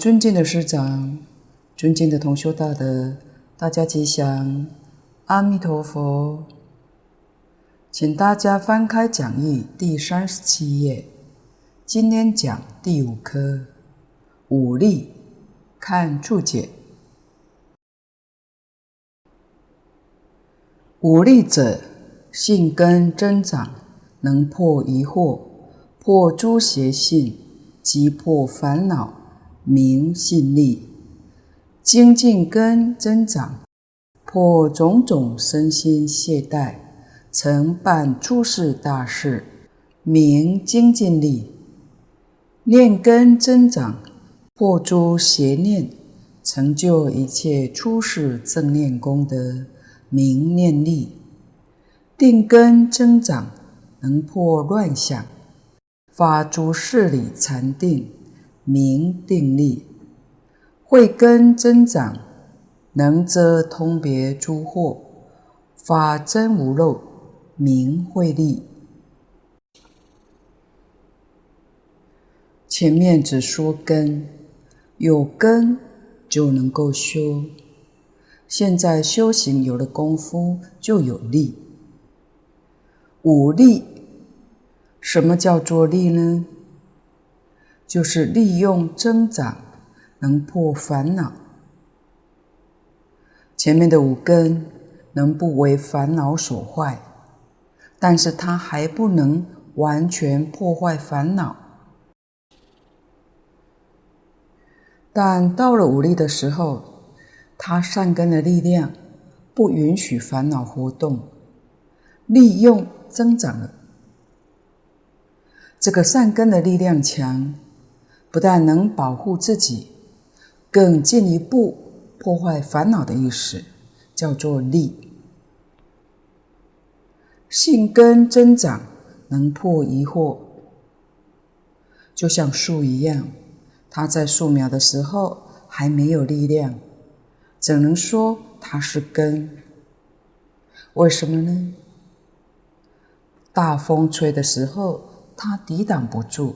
尊敬的师长、尊敬的同修大德，大家吉祥，阿弥陀佛。请大家翻开讲义第三十七页，今天讲第五科武力，看注解。武力者，性根增长，能破疑惑，破诸邪性，即破烦恼，名信力。精进根增长，破种种身心懈怠，成办诸事大事，明精进力。念根增长，破诸邪念，成就一切出世正念功德。明念力，定根增长，能破乱想，发诸事理禅定，明定力；慧根增长，能遮通别诸惑，法真无漏，明慧力。前面只说根，有根就能够修。现在修行有了功夫，就有力。五力，什么叫做力呢？就是利用增长，能破烦恼。前面的五根能不为烦恼所坏，但是它还不能完全破坏烦恼。但到了五力的时候，他善根的力量不允许烦恼活动，利用增长了。这个善根的力量强，不但能保护自己，更进一步破坏烦恼的意识，叫做力。性根增长，能破疑惑，就像树一样，它在树苗的时候还没有力量。怎能说它是根？为什么呢？大风吹的时候，它抵挡不住。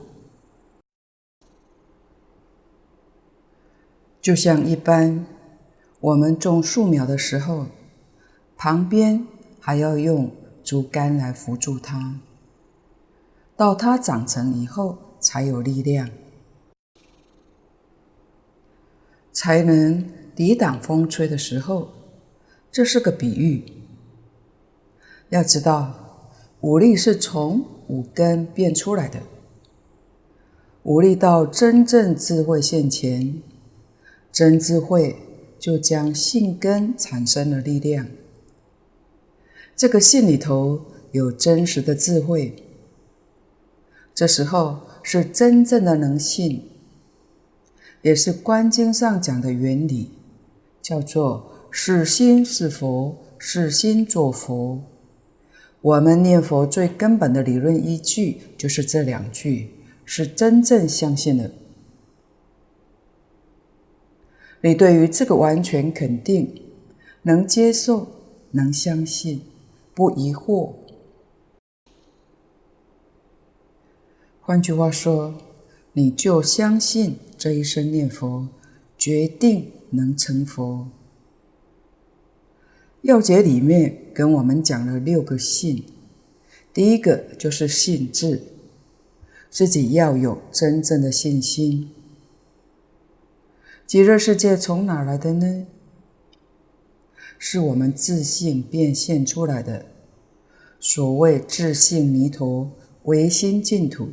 就像一般我们种树苗的时候，旁边还要用竹竿来扶住它，到它长成以后才有力量，才能。抵挡风吹的时候，这是个比喻。要知道，武力是从五根变出来的。武力到真正智慧现前，真智慧就将信根产生了力量。这个信里头有真实的智慧，这时候是真正的能信，也是观经上讲的原理。叫做是心是佛，是心作佛。我们念佛最根本的理论依据就是这两句，是真正相信的。你对于这个完全肯定，能接受，能相信，不疑惑。换句话说，你就相信这一生念佛，决定。能成佛。要解里面跟我们讲了六个信，第一个就是信自，自己要有真正的信心。极乐世界从哪来的呢？是我们自信变现出来的。所谓自信弥陀，唯心净土。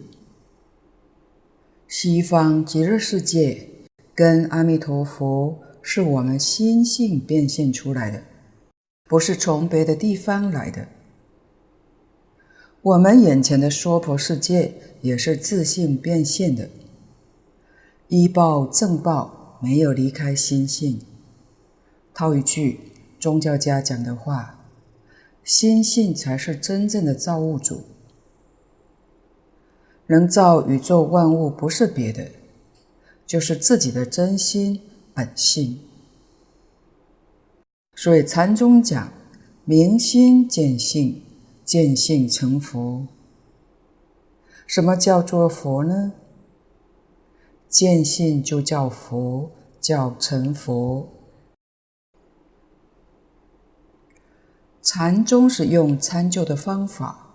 西方极乐世界跟阿弥陀佛。是我们心性变现出来的，不是从别的地方来的。我们眼前的娑婆世界也是自信变现的，依报正报没有离开心性。套一句宗教家讲的话，心性才是真正的造物主，能造宇宙万物不是别的，就是自己的真心。本性，所以禅宗讲明心见性，见性成佛。什么叫做佛呢？见性就叫佛，叫成佛。禅宗是用参究的方法，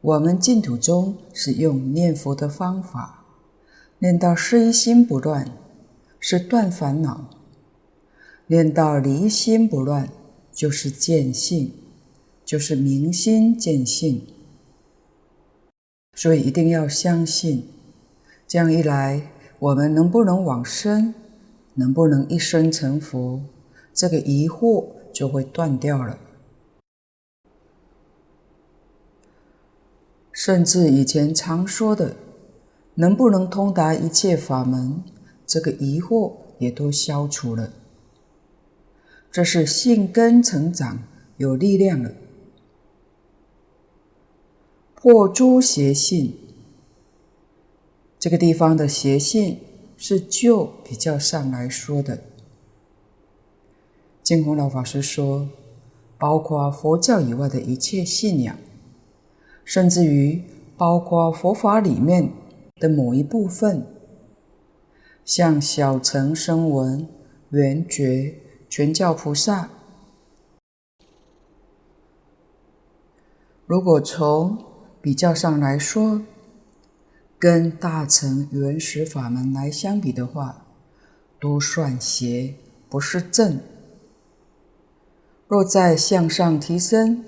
我们净土宗是用念佛的方法，念到事一心不乱，是断烦恼；念到离心不乱，就是见性，就是明心见性。所以一定要相信，这样一来，我们能不能往生，能不能一生成佛，这个疑惑就会断掉了。甚至以前常说的，能不能通达一切法门，这个疑惑也都消除了。这是性根成长有力量了，破诸邪信。这个地方的邪信是就比较上来说的。净空老法师说，包括佛教以外的一切信仰。甚至于包括佛法里面的某一部分，像小乘声闻、缘觉、全教菩萨，如果从比较上来说，跟大乘原始法门来相比的话，都算邪，不是正。若再向上提升，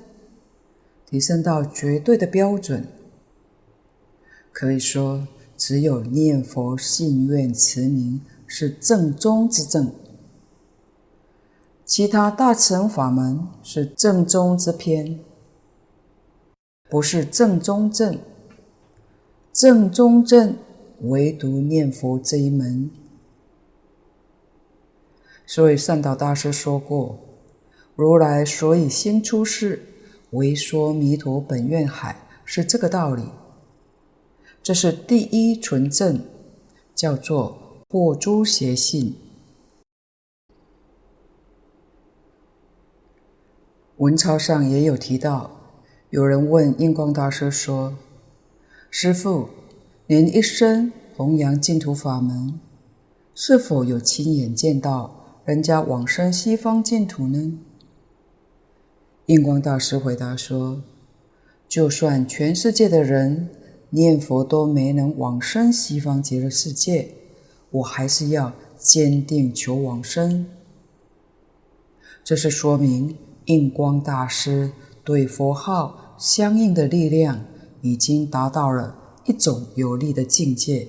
提升到绝对的标准，可以说只有念佛信愿持名是正宗之正，其他大乘法门是正宗之偏，不是正宗正。正宗正唯独念佛这一门。所以善导大师说过：“如来所以先出世。”为说弥陀本愿海是这个道理，这是第一纯正，叫做破诸邪信。文钞上也有提到，有人问印光大师说：“师父，您一生弘扬净土法门，是否有亲眼见到人家往生西方净土呢？”印光大师回答说：“就算全世界的人念佛都没能往生西方极乐世界，我还是要坚定求往生。”这是说明印光大师对佛号相应的力量已经达到了一种有力的境界，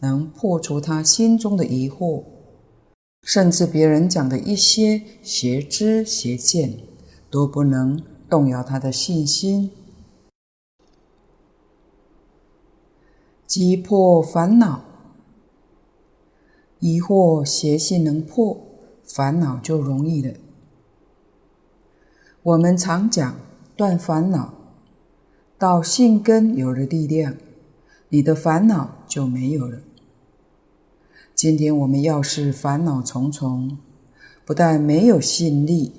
能破除他心中的疑惑，甚至别人讲的一些邪知邪见。都不能动摇他的信心，即破烦恼，疑惑邪信能破，烦恼就容易了。我们常讲断烦恼，到性根有了力量，你的烦恼就没有了。今天我们要是烦恼重重，不但没有信力。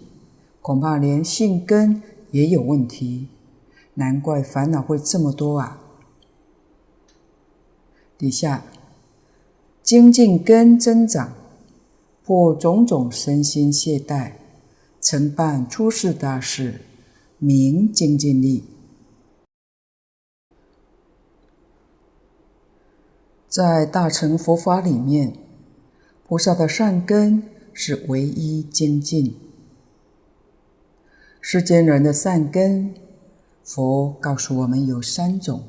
恐怕连性根也有问题，难怪烦恼会这么多啊！底下精进根增长，破种种身心懈怠，成办出世大事，明精进力。在大乘佛法里面，菩萨的善根是唯一精进。世间人的善根，佛告诉我们有三种。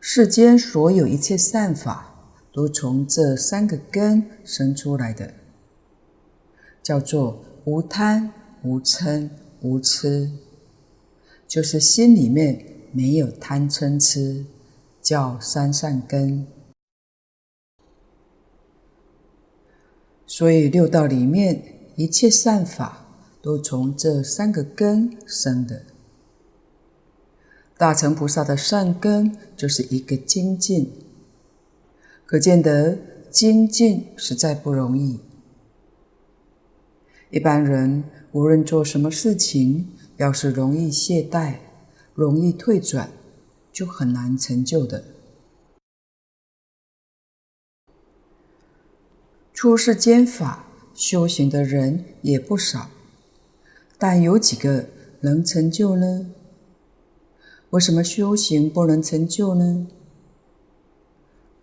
世间所有一切善法，都从这三个根生出来的，叫做无贪、无嗔、无痴，就是心里面没有贪嗔痴，叫三善根。所以六道里面一切善法，都从这三个根生的。大乘菩萨的善根就是一个精进，可见得精进实在不容易。一般人无论做什么事情，要是容易懈怠、容易退转，就很难成就的。出世间法修行的人也不少，但有几个能成就呢？为什么修行不能成就呢？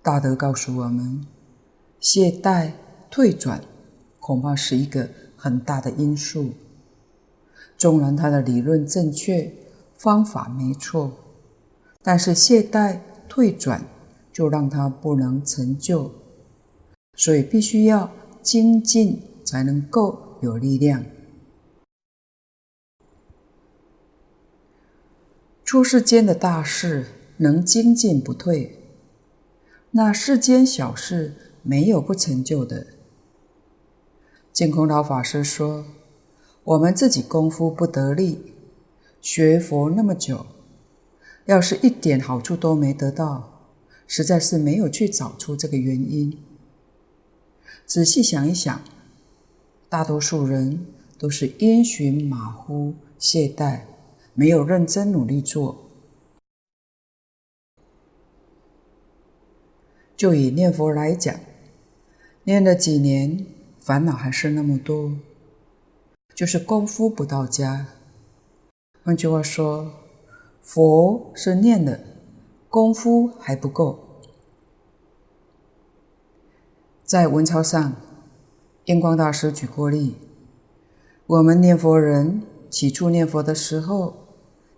大德告诉我们，懈怠退转恐怕是一个很大的因素。纵然他的理论正确，方法没错，但是懈怠退转就让他不能成就，所以必须要精进才能够有力量。出世间的大事能精进不退。那世间小事没有不成就的。净空老法师说：“我们自己功夫不得力，学佛那么久，要是一点好处都没得到，实在是没有去找出这个原因。仔细想一想，大多数人都是因循马虎、懈怠，没有认真努力做。”就以念佛来讲，念了几年，烦恼还是那么多，就是功夫不到家。换句话说，佛是念的，功夫还不够。在文钞上，印光大师举过例：我们念佛人起初念佛的时候，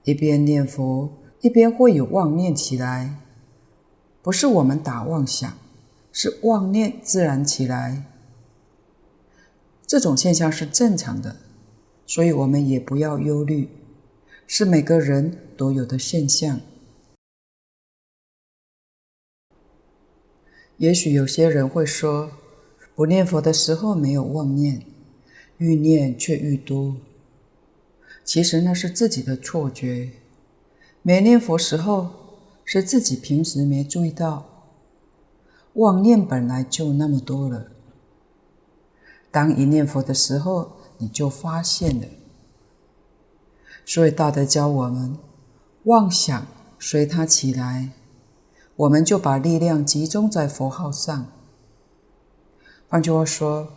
一边念佛，一边会有妄念起来。不是我们打妄想，是妄念自然起来。这种现象是正常的，所以我们也不要忧虑，是每个人独有的现象。也许有些人会说，不念佛的时候没有妄念，愈念却愈多。其实那是自己的错觉，没念佛时候。是自己平时没注意到，妄念本来就那么多了。当一念佛的时候，你就发现了。所以大德教我们，妄想随它起来，我们就把力量集中在佛号上。换句话说，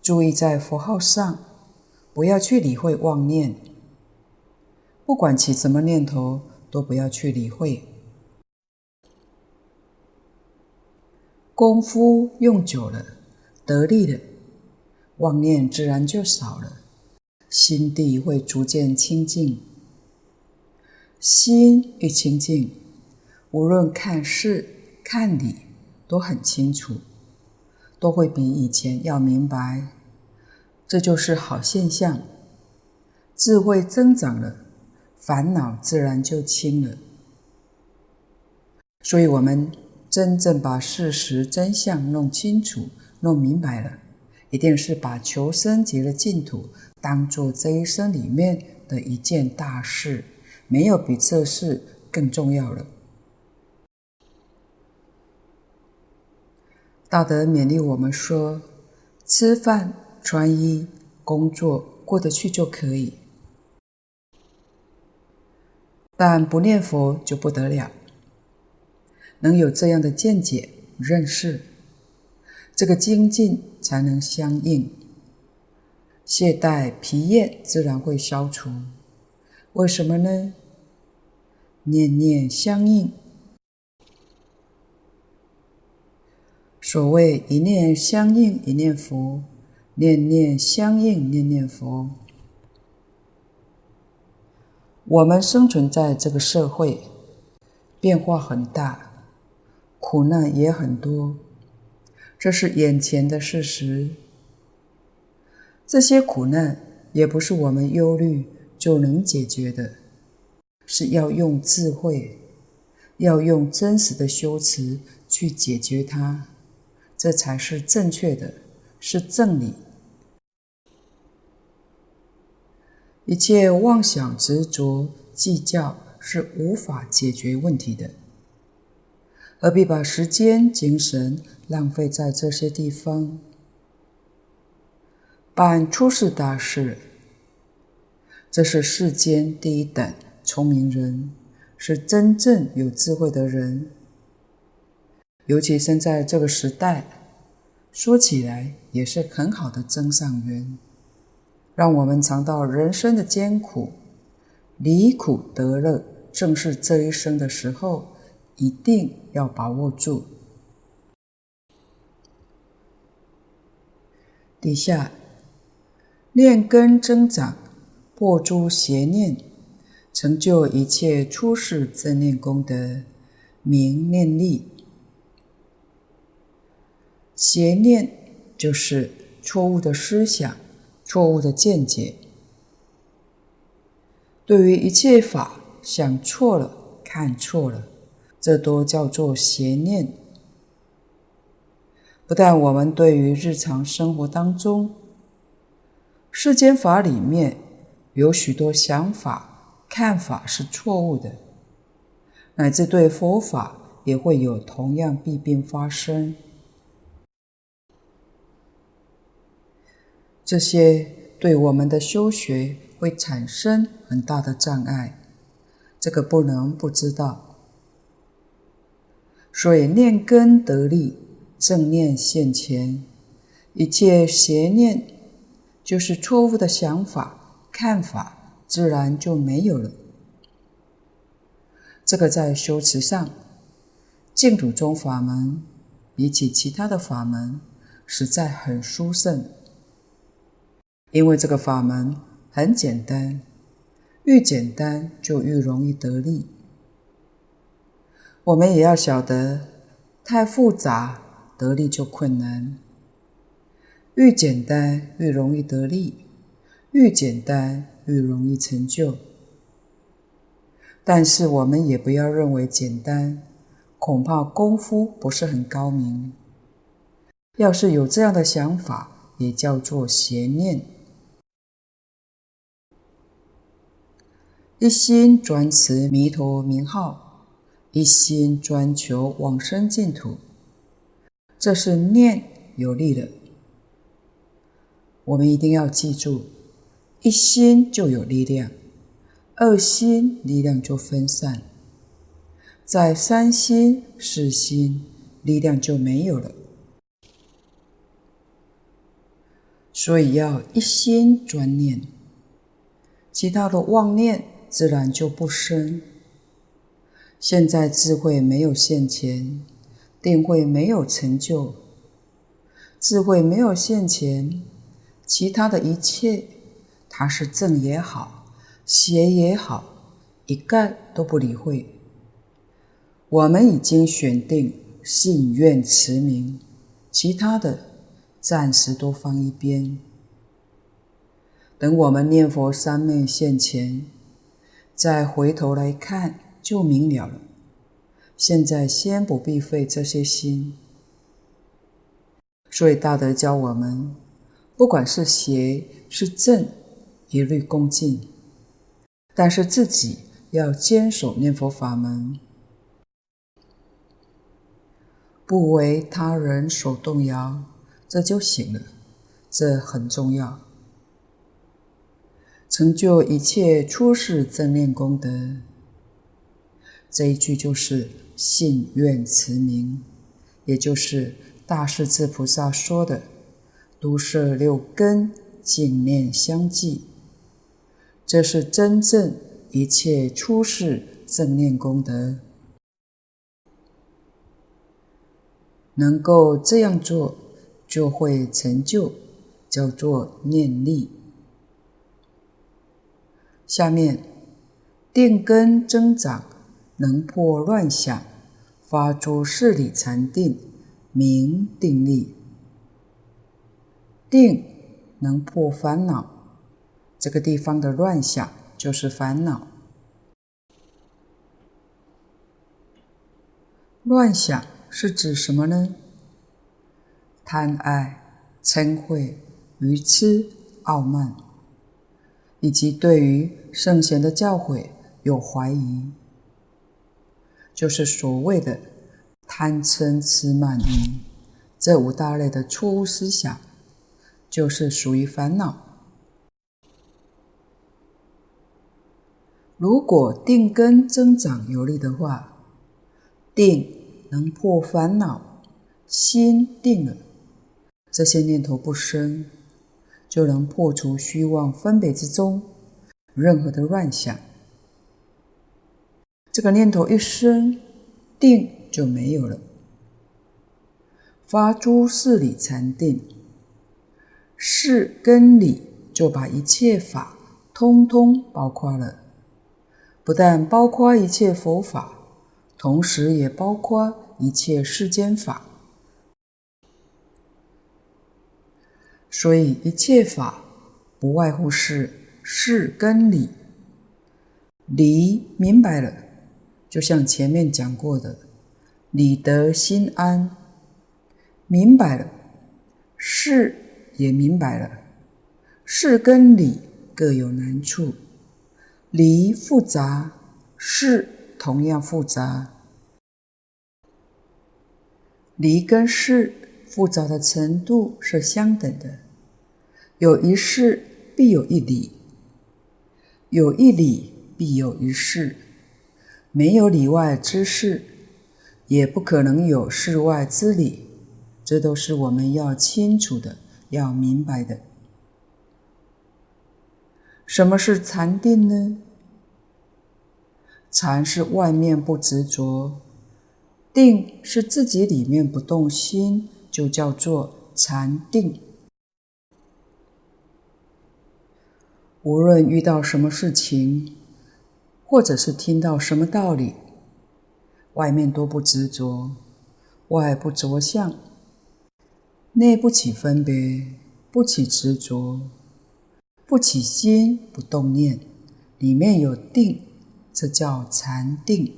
注意在佛号上，不要去理会妄念。不管起什么念头，都不要去理会。功夫用久了，得力了，妄念自然就少了，心地会逐渐清净。心与清净，无论看事看理都很清楚，都会比以前要明白。这就是好现象，智慧增长了，烦恼自然就轻了。所以，我们。真正把事实真相弄清楚、弄明白了，一定是把求生极乐净土当做这一生里面的一件大事，没有比这事更重要了。大德勉励我们说：吃饭、穿衣、工作过得去就可以，但不念佛就不得了。能有这样的见解认识，这个精进才能相应，懈怠疲厌自然会消除。为什么呢？念念相应。所谓一念相应一念佛，念念相应念念佛。我们生存在这个社会，变化很大。苦难也很多，这是眼前的事实。这些苦难也不是我们忧虑就能解决的，是要用智慧，要用真实的修持去解决它，这才是正确的，是正理。一切妄想执着计较是无法解决问题的。何必把时间、精神浪费在这些地方？办出世大事，这是世间第一等聪明人，是真正有智慧的人。尤其生在这个时代，说起来也是很好的增上缘，让我们尝到人生的艰苦，离苦得乐，正是这一生的时候，一定要把握住。底下，念根增长，破诸邪念，成就一切出世正念功德，名念力。邪念就是错误的思想、错误的见解。对于一切法想错了、看错了，这都叫做邪念。不但我们对于日常生活当中，世间法里面有许多想法、看法是错误的，乃至对佛法也会有同样弊病发生。这些对我们的修学会产生很大的障碍，这个不能不知道。所以念根得力。正念现前，一切邪念，就是错误的想法、看法，自然就没有了。这个在修持上，净土宗法门比起其他的法门，实在很殊胜。因为这个法门很简单，愈简单就愈容易得力。我们也要晓得，太复杂。得力就困难，愈简单愈容易得力，愈简单愈容易成就。但是我们也不要认为简单，恐怕功夫不是很高明。要是有这样的想法，也叫做邪念。一心专持弥陀名号，一心专求往生净土。这是念有力的，我们一定要记住：一心就有力量，二心力量就分散，在三心、四心力量就没有了。所以要一心专念，其他的妄念自然就不生。现在智慧没有现前。定慧没有成就，智慧没有现前，其他的一切，他是正也好，邪也好，一概都不理会。我们已经选定信愿持名，其他的暂时都放一边。等我们念佛三昧现前，再回头来看，就明了了。现在先不必费这些心，所以大德教我们，不管是邪是正，一律恭敬。但是自己要坚守念佛法门，不为他人所动摇，这就行了。这很重要，成就一切出世正念功德。这一句就是。信愿持名，也就是大势至菩萨说的“都摄六根，净念相继”，这是真正一切出世正念功德。能够这样做，就会成就，叫做念力。下面定根增长。能破乱想，发出事理禅定，名定力。定能破烦恼，这个地方的乱想就是烦恼。乱想是指什么呢？贪爱、嗔恚、愚痴、傲慢，以及对于圣贤的教诲有怀疑。就是所谓的贪嗔痴慢疑，这五大类的错误思想，就是属于烦恼。如果定根增长有力的话，定能破烦恼，心定了，这些念头不生，就能破除虚妄分别之中任何的乱想。这个念头一生，定就没有了。发诸事理禅定，事跟理就把一切法通通包括了，不但包括一切佛法，同时也包括一切世间法。所以一切法不外乎是事跟理，理明白了，就像前面讲过的，理得心安。明白了，事也明白了，事跟理各有难处，理复杂，事同样复杂。理跟事复杂的程度是相等的，有一事必有一理，有一理必有一事，没有里外之事，也不可能有事外之理。这都是我们要清楚的，要明白的。什么是禅定呢？禅是外面不执着，定是自己里面不动心，就叫做禅定。无论遇到什么事情，或者是听到什么道理，外面都不执着，外不着相。内不起分别，不起执着，不起心，不动念，里面有定，这叫禅定。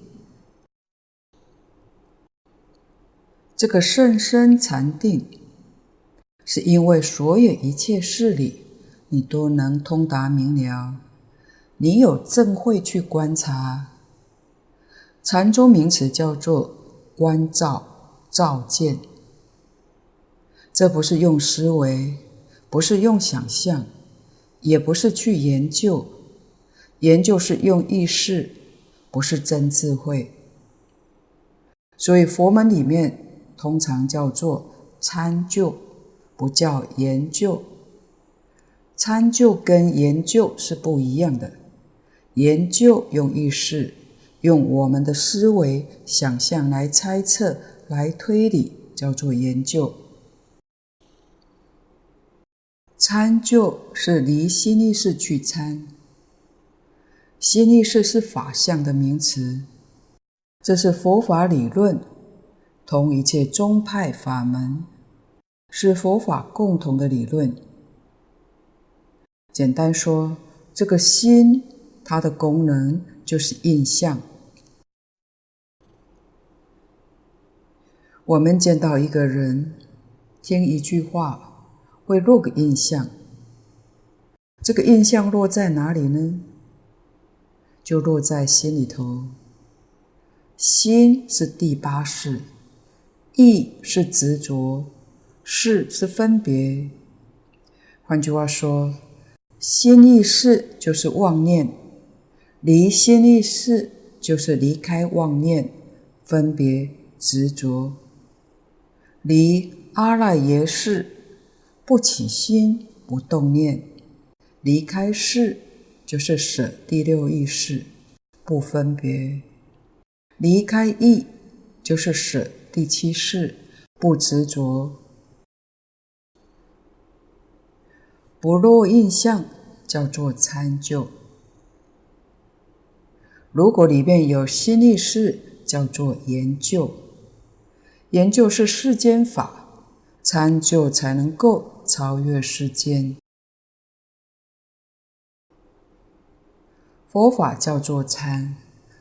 这个甚深禅定，是因为所有一切事理，你都能通达明了，你有正慧去观察。禅宗名词叫做观照、照见。这不是用思维，不是用想象，也不是去研究，研究是用意识，不是真智慧。所以佛门里面通常叫做参究，不叫研究。参究跟研究是不一样的，研究用意识，用我们的思维、想象来猜测、来推理，叫做研究。参就是离心意识去参，心意识是法相的名词，这是佛法理论，同一切宗派法门，是佛法共同的理论。简单说，这个心它的功能就是印象。我们见到一个人，听一句话。会落个印象，这个印象落在哪里呢？就落在心里头。心是第八识，意是执着，识是分别。换句话说，心意识就是妄念，离心意识就是离开妄念、分别、执着，离阿赖耶识。不起心，不动念，离开识就是舍第六意识，不分别；离开意就是舍第七识，不执着。不落印象叫做参究。如果里面有心意识，叫做研究。研究是世间法，参究才能够。超越世间，佛法叫做参，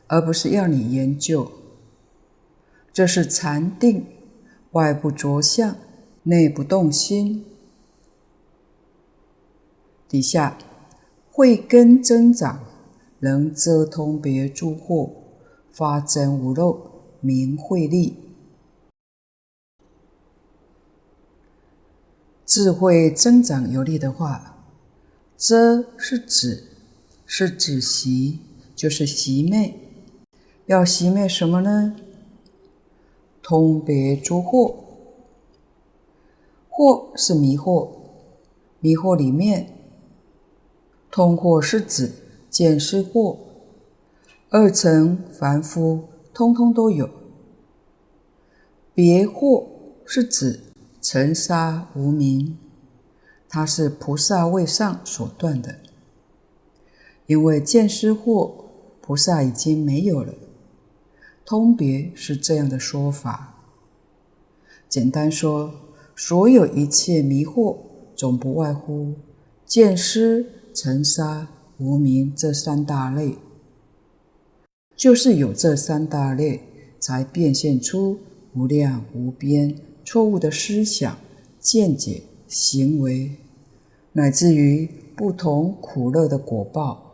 而不是要你研究。这是禅定，外不着相，内不动心。底下慧根增长，能遮通别诸惑，发真无漏，名慧力。智慧增长有力的话，遮是指，是指习，就是习灭。要习灭什么呢？通别诸惑。惑是迷惑，迷惑里面，通惑是指见思惑，二乘凡夫通通都有。别惑是指尘沙无明，它是菩萨位上所断的，因为见思惑，菩萨已经没有了。通别是这样的说法。简单说，所有一切迷惑，总不外乎见思、尘沙、无明这三大类。就是有这三大类，才变现出无量无边错误的思想、见解、行为，乃至于不同苦乐的果报。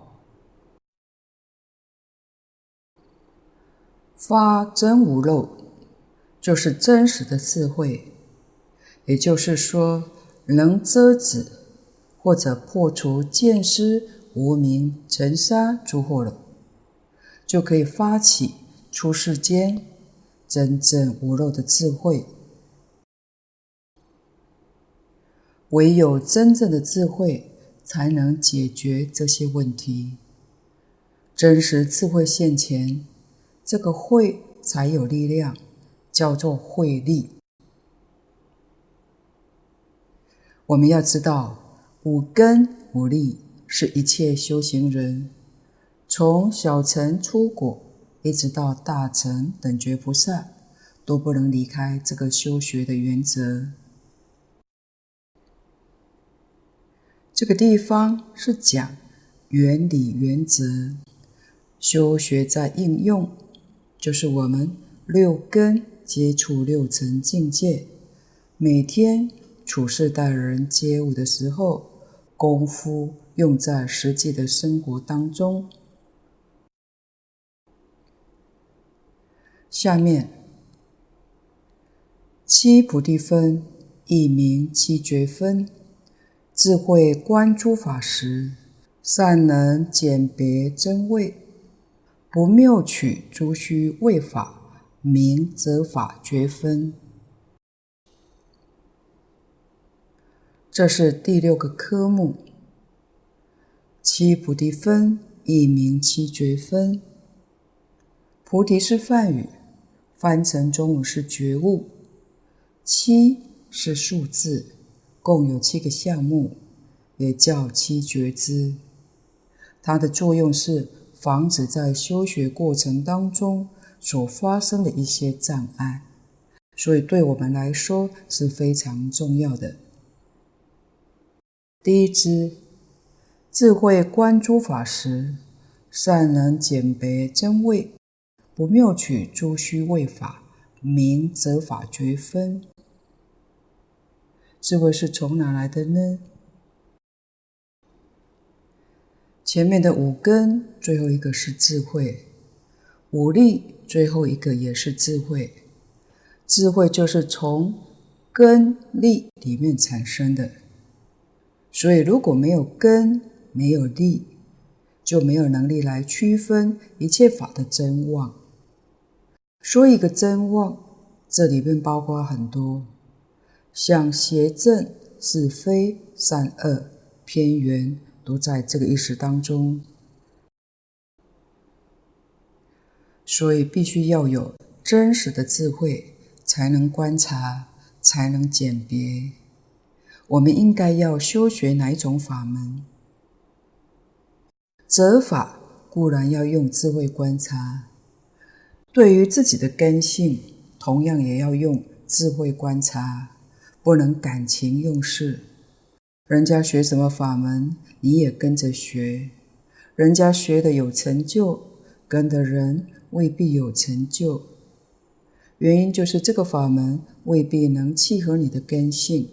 发真无漏，就是真实的智慧，也就是说，能遮止或者破除见思、无明、尘沙诸惑了，就可以发起出世间真正无漏的智慧。唯有真正的智慧，才能解决这些问题。真实智慧现前。这个慧才有力量，叫做慧力。我们要知道，五根五力是一切修行人从小乘出果一直到大乘等觉菩萨都不能离开这个修学的原则。这个地方是讲原理原则，修学在应用。就是我们六根接触六层境界，每天处事待人接物的时候，功夫用在实际的生活当中。下面七菩提分，一名七觉分，智慧观诸法时，善能鉴别真伪。不谬取诸虚伪法，名则法觉分。这是第六个科目。七菩提分，亦名七觉分。菩提是梵语，翻成中文是觉悟。七是数字，共有七个项目，也叫七觉支。它的作用是。防止在修学过程当中所发生的一些障碍，所以对我们来说是非常重要的。第一支，智慧观诸法时，善能鉴别真伪，不谬取诸虚伪法，名则法觉分。智慧是从哪来的呢？前面的五根，最后一个是智慧；五力，最后一个也是智慧。智慧就是从根力里面产生的。所以，如果没有根，没有力，就没有能力来区分一切法的真妄。说一个真妄，这里面包括很多，像邪正、是非、善恶、偏圆。都在这个意识当中，所以必须要有真实的智慧，才能观察，才能鉴别。我们应该要修学哪一种法门？择法固然要用智慧观察，对于自己的根性，同样也要用智慧观察，不能感情用事。人家学什么法门，你也跟着学；人家学的有成就，跟的人未必有成就。原因就是这个法门未必能契合你的根性。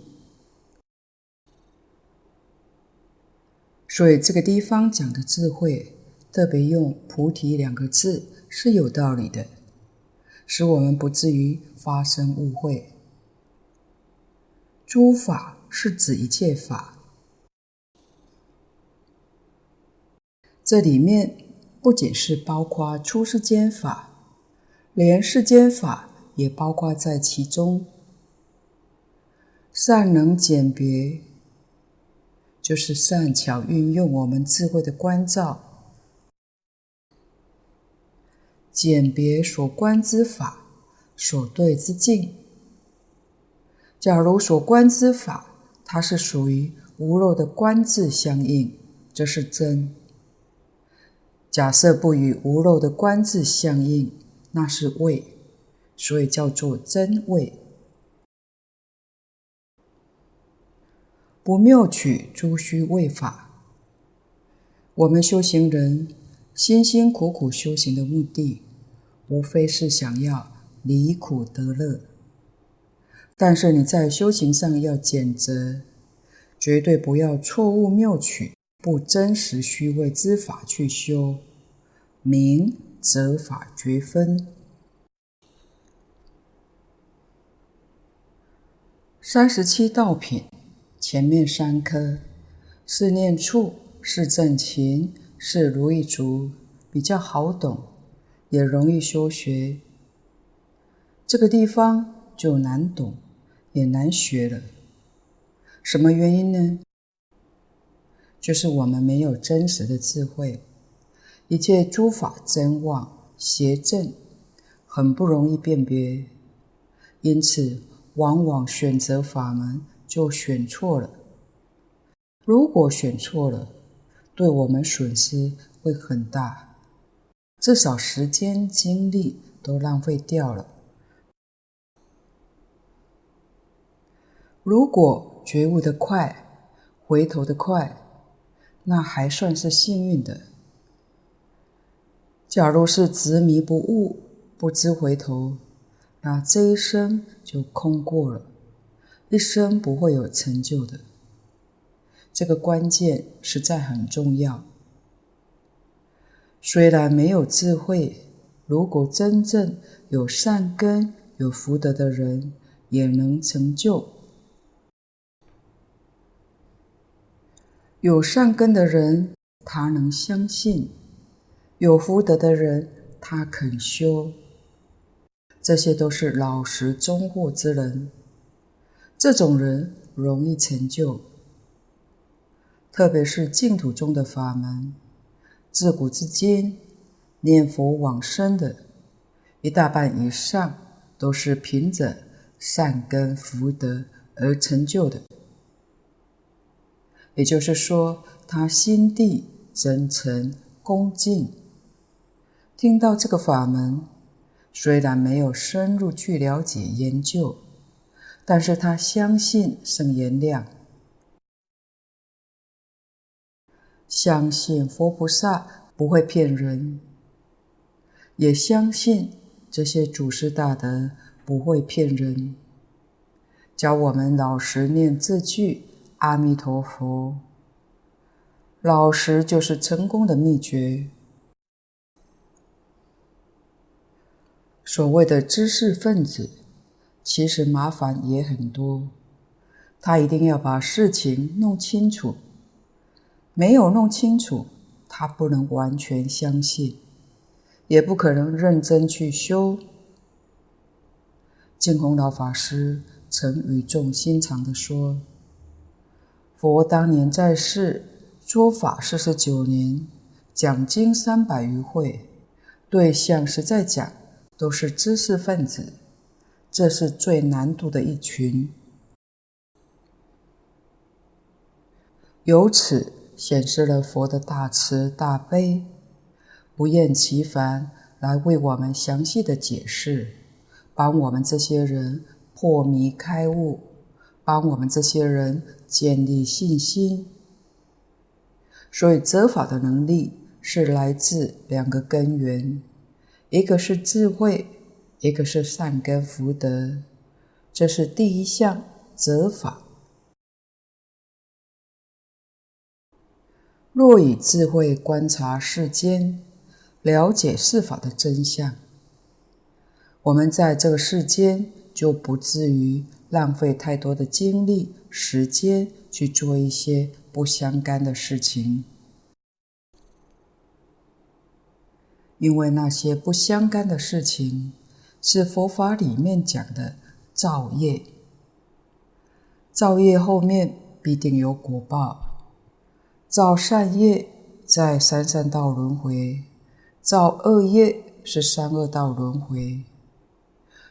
所以这个地方讲的智慧，特别用“菩提”两个字是有道理的，使我们不至于发生误会。诸法。是指一切法，这里面不仅是包括出世间法，连世间法也包括在其中。善能检别，就是善巧运用我们智慧的关照，检别所观之法，所对之境。假如所观之法，它是属于无漏的观智相应，这是真；假设不与无漏的观智相应，那是伪，所以叫做真伪。不谬取诸虚伪法。我们修行人辛辛苦苦修行的目的，无非是想要离苦得乐。但是你在修行上要检择，绝对不要错误谬取不真实虚伪之法去修，明则法绝分。三十七道品。前面三科是念处，是正勤，是如意足，比较好懂，也容易修学。这个地方就难懂，也难学了。什么原因呢？就是我们没有真实的智慧，一切诸法真妄邪正，很不容易辨别，因此往往选择法门。就选错了。如果选错了，对我们损失会很大，至少时间精力都浪费掉了。如果觉悟的快，回头的快，那还算是幸运的。假如是执迷不悟，不知回头，那这一生就空过了。一生不会有成就的，这个关键实在很重要。虽然没有智慧，如果真正有善根、有福德的人，也能成就。有善根的人，他能相信；有福德的人，他肯修。这些都是老实忠厚之人。这种人容易成就，特别是净土中的法门，自古至今念佛往生的，一大半以上都是凭着善根福德而成就的。也就是说，他心地真诚恭敬，听到这个法门，虽然没有深入去了解研究。但是他相信圣言量，相信佛菩萨不会骗人，也相信这些祖师大德不会骗人，教我们老实念字句阿弥陀佛。老实就是成功的秘诀。所谓的知识分子。其实麻烦也很多，他一定要把事情弄清楚，没有弄清楚，他不能完全相信，也不可能认真去修。净空老法师曾语重心长地说：“佛当年在世说法四十九年，讲经三百余会，对象实在讲都是知识分子。”这是最难度的一群，由此显示了佛的大慈大悲，不厌其烦来为我们详细的解释，帮我们这些人破迷开悟，帮我们这些人建立信心。所以责法的能力是来自两个根源，一个是智慧。一个是善根福德，这是第一项责法。若以智慧观察世间，了解世法的真相，我们在这个世间就不至于浪费太多的精力、时间去做一些不相干的事情，因为那些不相干的事情。是佛法里面讲的造业，造业后面必定有果报，造善业在三善道轮回，造恶业是三恶道轮回。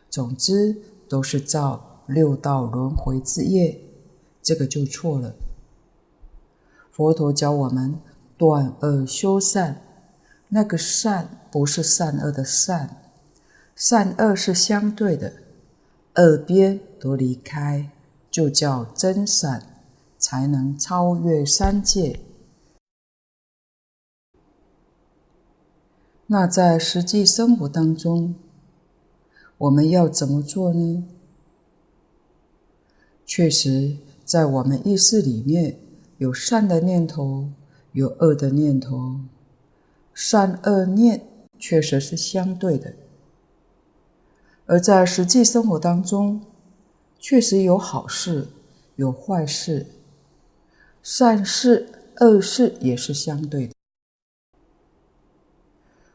总之都是造六道轮回之业，这个就错了。佛陀教我们断恶修善，那个善不是善恶的善，善恶是相对的，二边都离开，就叫真善，才能超越三界。那在实际生活当中，我们要怎么做呢？确实，在我们意识里面有善的念头，有恶的念头，善恶念确实是相对的。而在实际生活当中，确实有好事，有坏事，善事、恶事也是相对的。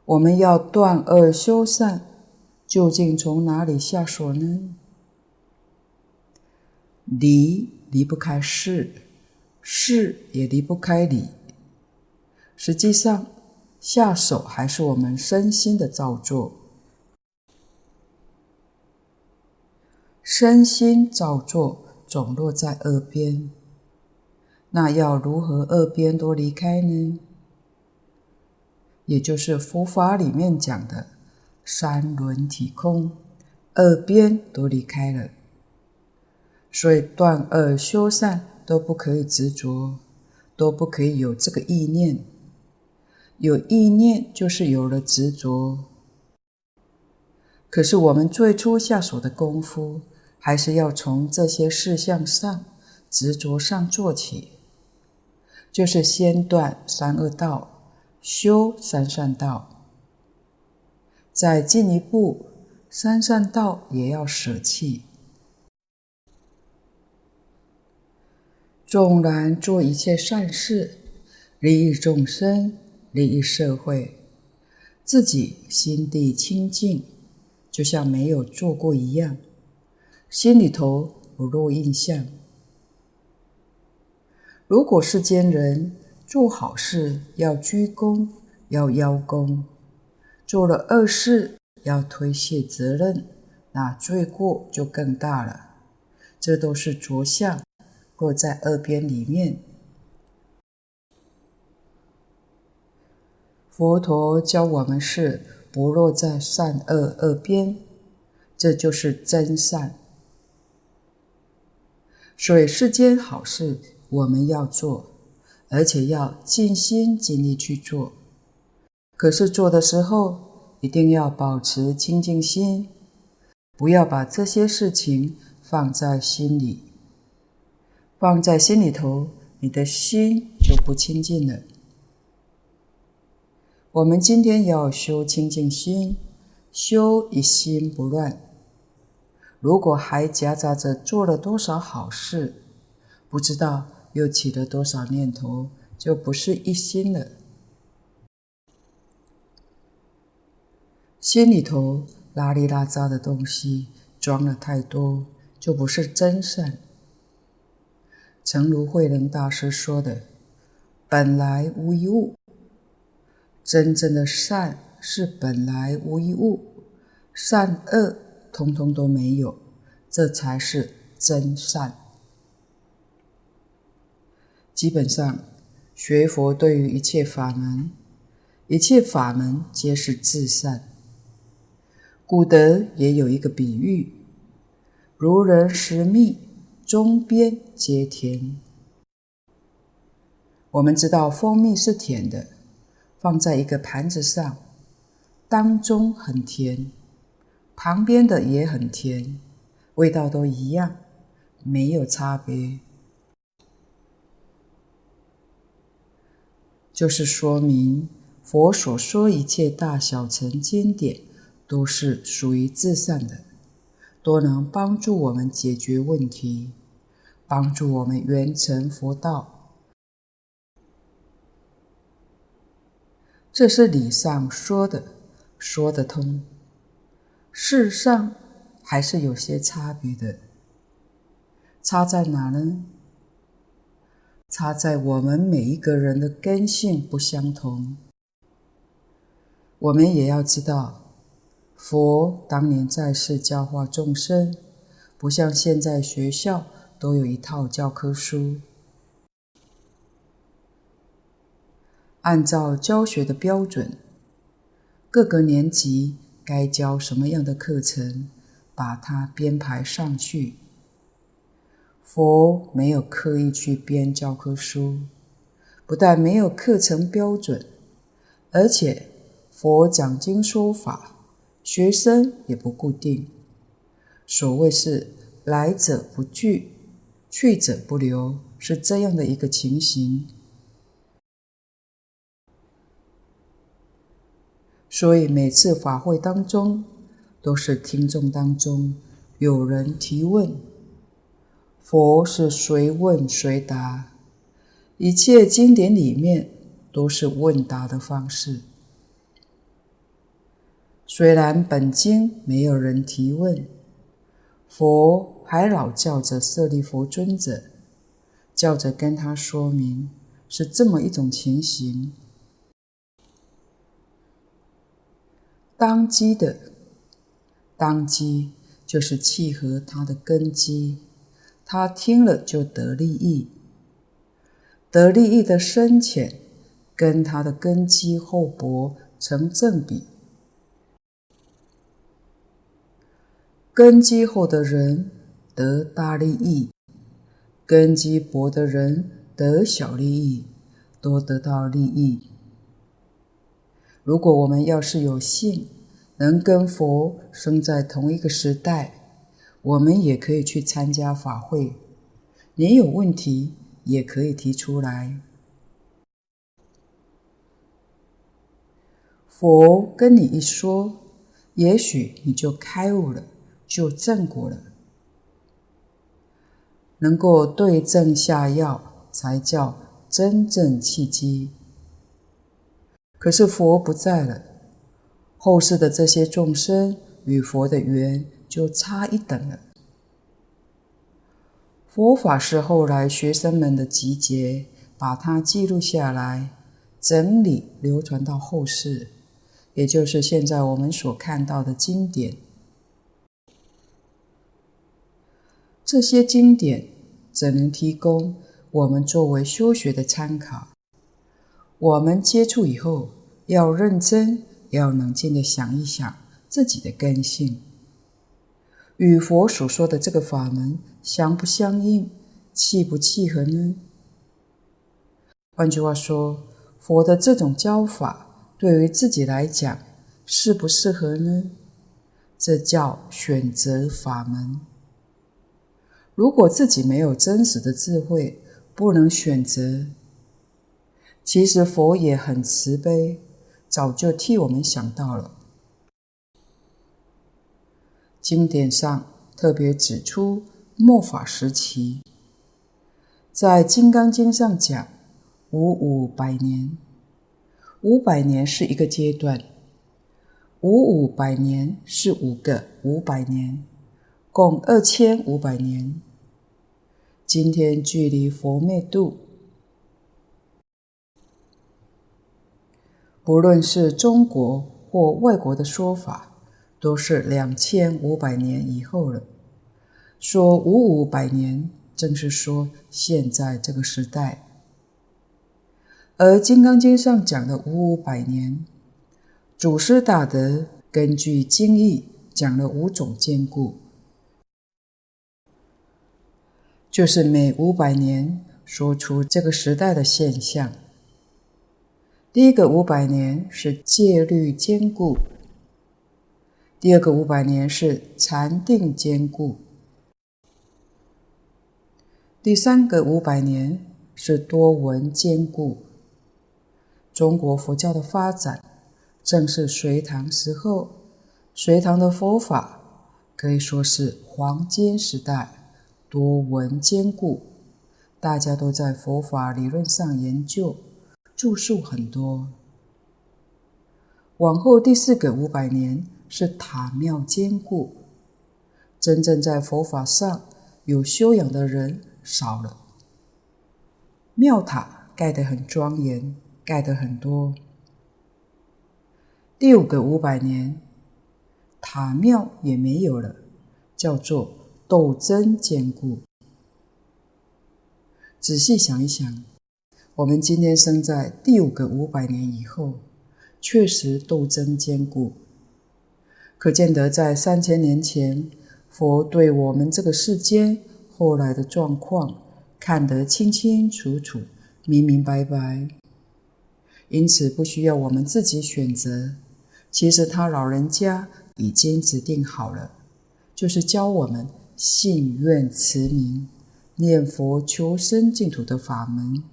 我们要断恶修善。究竟从哪里下手呢？离离不开事，事也离不开理。实际上，下手还是我们身心的造作。身心造作总落在二边，那要如何二边都离开呢？也就是佛法里面讲的。三轮体空，二边都离开了，所以断恶修善都不可以执着，都不可以有这个意念。有意念就是有了执着。可是我们最初下手的功夫，还是要从这些事项上、执着上做起，就是先断三恶道，修三善道。再进一步，三善道也要舍弃。纵然做一切善事，利益众生，利益社会，自己心地清净，就像没有做过一样，心里头不落印象。如果世间人做好事要居功，要邀功。做了恶事，要推卸责任，那罪过就更大了。这都是着相，落在二边里面。佛陀教我们是不落在善恶二边，这就是真善。所以世间好事我们要做，而且要尽心尽力去做。可是做的时候，一定要保持清净心，不要把这些事情放在心里。放在心里头，你的心就不清净了。我们今天要修清净心，修一心不乱。如果还夹杂着做了多少好事，不知道又起了多少念头，就不是一心了。心里头拉里拉杂的东西装了太多，就不是真善。诚如慧能大师说的：“本来无一物，真正的善是本来无一物，善恶通通都没有，这才是真善。”基本上，学佛对于一切法门，一切法门皆是至善。古德也有一个比喻：“如人食蜜，中边皆甜。”我们知道蜂蜜是甜的，放在一个盘子上，当中很甜，旁边的也很甜，味道都一样，没有差别。就是说明佛所说一切大小乘经典。都是属于至善的，都能帮助我们解决问题，帮助我们圆成佛道。这是理上说的，说得通；事上还是有些差别的。差在哪呢？差在我们每一个人的根性不相同。我们也要知道，佛当年在世教化众生，不像现在学校都有一套教科书，按照教学的标准，各个年级该教什么样的课程，把它编排上去。佛没有刻意去编教科书，不但没有课程标准，而且佛讲经说法，学生也不固定。所谓是来者不拒，去者不留，是这样的一个情形。所以每次法会当中，都是听众当中有人提问。佛是随问随答，一切经典里面都是问答的方式。虽然本经没有人提问，佛还老叫着舍利弗尊者，叫着跟他说明，是这么一种情形。当机的，当机就是契合他的根基。他听了就得利益，得利益的深浅跟他的根基厚薄成正比。根基厚的人得大利益，根基薄的人得小利益，都得到利益。如果我们要是有幸能跟佛生在同一个时代，我们也可以去参加法会，你有问题也可以提出来。佛跟你一说，也许你就开悟了，就正果了。能够对症下药，才叫真正契机。可是佛不在了，后世的这些众生与佛的缘，就差一等了。佛法是后来学生们的集结，把它记录下来，整理流传到后世，也就是现在我们所看到的经典。这些经典只能提供我们作为修学的参考。我们接触以后，要认真，要冷静地想一想自己的根性。与佛所说的这个法门相不相应，契不契合呢？换句话说，佛的这种教法对于自己来讲适不适合呢？这叫选择法门。如果自己没有真实的智慧，不能选择，其实佛也很慈悲，早就替我们想到了。经典上特别指出末法时期，在《金刚经》上讲五五百年，五百年是一个阶段，五五百年是五个五百年，共二千五百年。今天距离佛灭度，不论是中国或外国的说法。都是两千五百年以后了。说五五百年，正是说现在这个时代。而《金刚经》上讲的五五百年，祖师大德根据经义讲了五种坚固，就是每五百年说出这个时代的现象。第一个五百年是戒律坚固。第二个五百年是禅定坚固，第三个五百年是多闻坚固。中国佛教的发展正是隋唐时候，隋唐的佛法可以说是黄金时代，多闻坚固，大家都在佛法理论上研究，著述很多。往后第四个五百年。是塔庙坚固，真正在佛法上有修养的人少了。庙塔盖得很庄严，盖得很多。第五个五百年，塔庙也没有了，叫做斗争坚固。仔细想一想，我们今天生在第五个五百年以后，确实斗争坚固。可见得在三千年前，佛对我们这个世间后来的状况看得清清楚楚、明明白白，因此不需要我们自己选择。其实他老人家已经指定好了，就是教我们信愿持名、念佛求生净土的法门。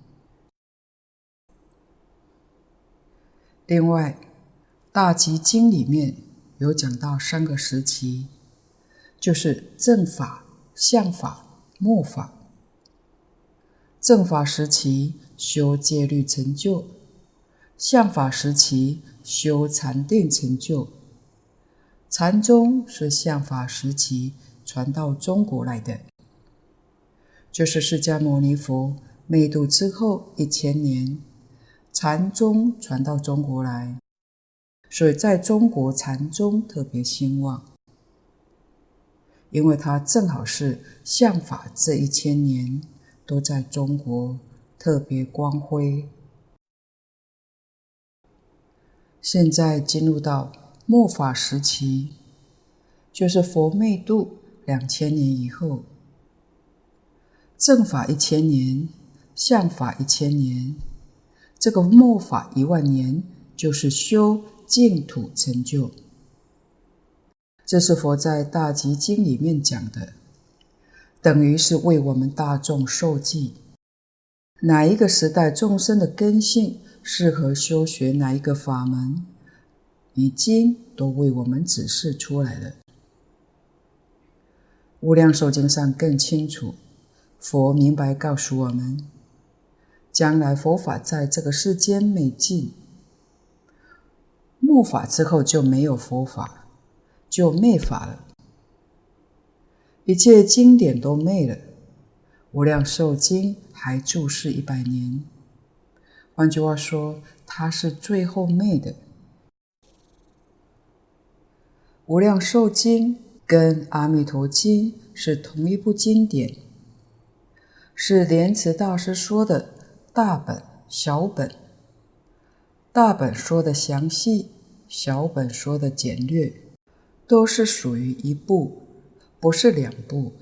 另外，《大集经》里面有讲到三个时期，就是正法、相法、末法。正法时期修戒律成就，相法时期。修禅定成就，禅宗是相法时期传到中国来的，就是释迦牟尼佛灭度之后一千年，禅宗传到中国来，所以在中国禅宗特别兴旺，因为它正好是相法这一千年都在中国特别光辉。现在进入到末法时期，就是佛灭度两千年以后，正法一千年，相法一千年，这个末法一万年，就是修净土成就。这是佛在《大集经》里面讲的，等于是为我们大众授记，哪一个时代众生的根性，适合修学哪一个法门，已经都为我们指示出来了。无量寿经上更清楚，佛明白告诉我们，将来佛法在这个世间灭尽，末法之后就没有佛法，就灭法了，一切经典都灭了，无量寿经还注释一百年。换句话说，它是最后灭的。《无量寿经》跟《阿弥陀经》是同一部经典，是莲池大师说的大本、小本。大本说的详细，小本说的简略，都是属于一部，不是两部。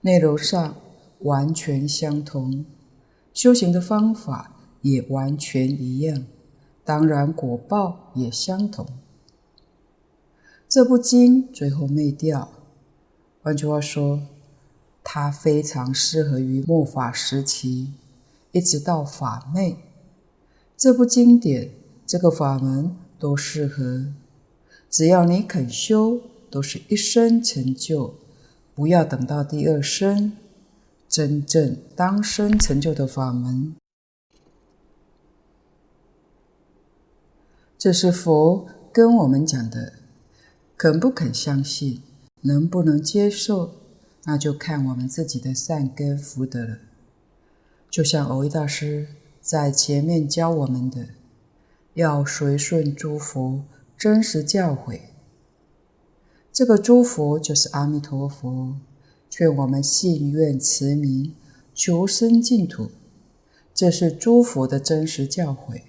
内容上完全相同，修行的方法。也完全一样，当然果报也相同。这部经最后灭掉，换句话说，它非常适合于末法时期，一直到法灭。这部经典，这个法门都适合，只要你肯修，都是一生成就，不要等到第二生，真正当生成就的法门。这是佛跟我们讲的，肯不肯相信，能不能接受，那就看我们自己的善根福德了。就像蕅益大师在前面教我们的，要随顺诸佛真实教诲。这个诸佛就是阿弥陀佛，劝我们信愿持名，求生净土，这是诸佛的真实教诲。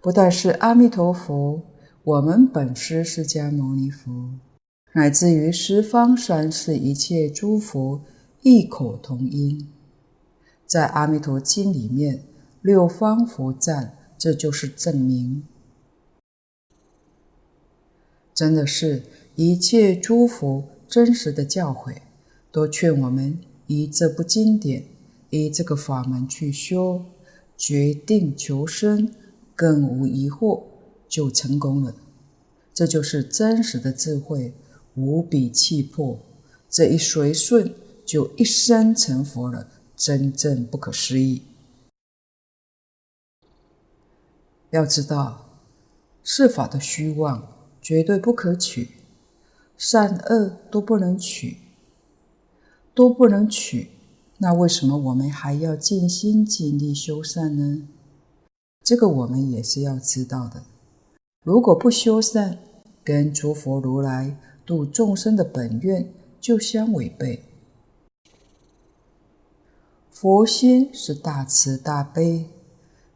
不但是阿弥陀佛，我们本师释迦牟尼佛，乃至于十方三世一切诸佛异口同音，在《阿弥陀经》里面六方佛赞，这就是证明，真的是一切诸佛真实的教诲，都劝我们以这部经典，以这个法门去修，决定求生。更无疑惑，就成功了。这就是真实的智慧，无比气魄。这一随顺，就一生成佛了，真正不可思议。要知道，世法的虚妄绝对不可取，善恶都不能取。都不能取，那为什么我们还要尽心尽力修善呢？这个我们也是要知道的。如果不修善，跟诸佛如来度众生的本愿就相违背。佛心是大慈大悲，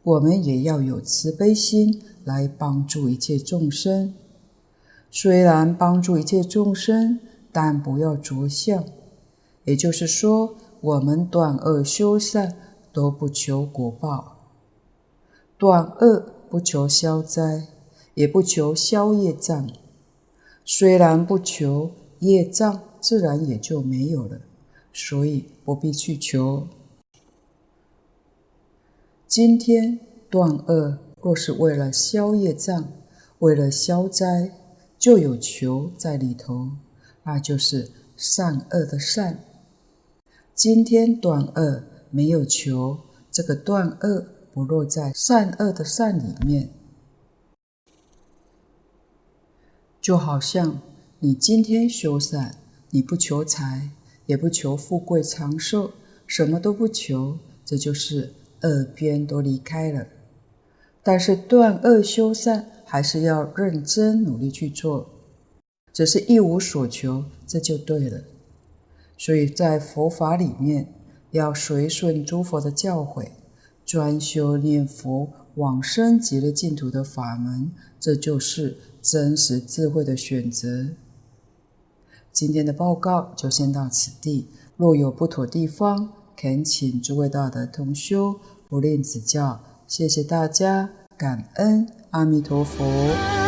我们也要有慈悲心来帮助一切众生。虽然帮助一切众生，但不要着相。也就是说，我们断恶修善都不求果报，断恶不求消灾。也不求消业障，虽然不求，业障自然也就没有了，所以不必去求。今天断恶，若是为了消业障，为了消灾，就有求在里头，那就是善恶的善。今天断恶没有求，这个断恶不落在善恶的善里面。就好像你今天修善，你不求财，也不求富贵长寿，什么都不求，这就是恶边都离开了。但是断恶修善，还是要认真努力去做，只是一无所求，这就对了。所以在佛法里面，要随顺诸佛的教诲，专修念佛往生极乐净土的法门，这就是真实智慧的选择。今天的报告就先到此地，若有不妥地方，恳请诸位大德同修不吝指教。谢谢大家，感恩阿弥陀佛。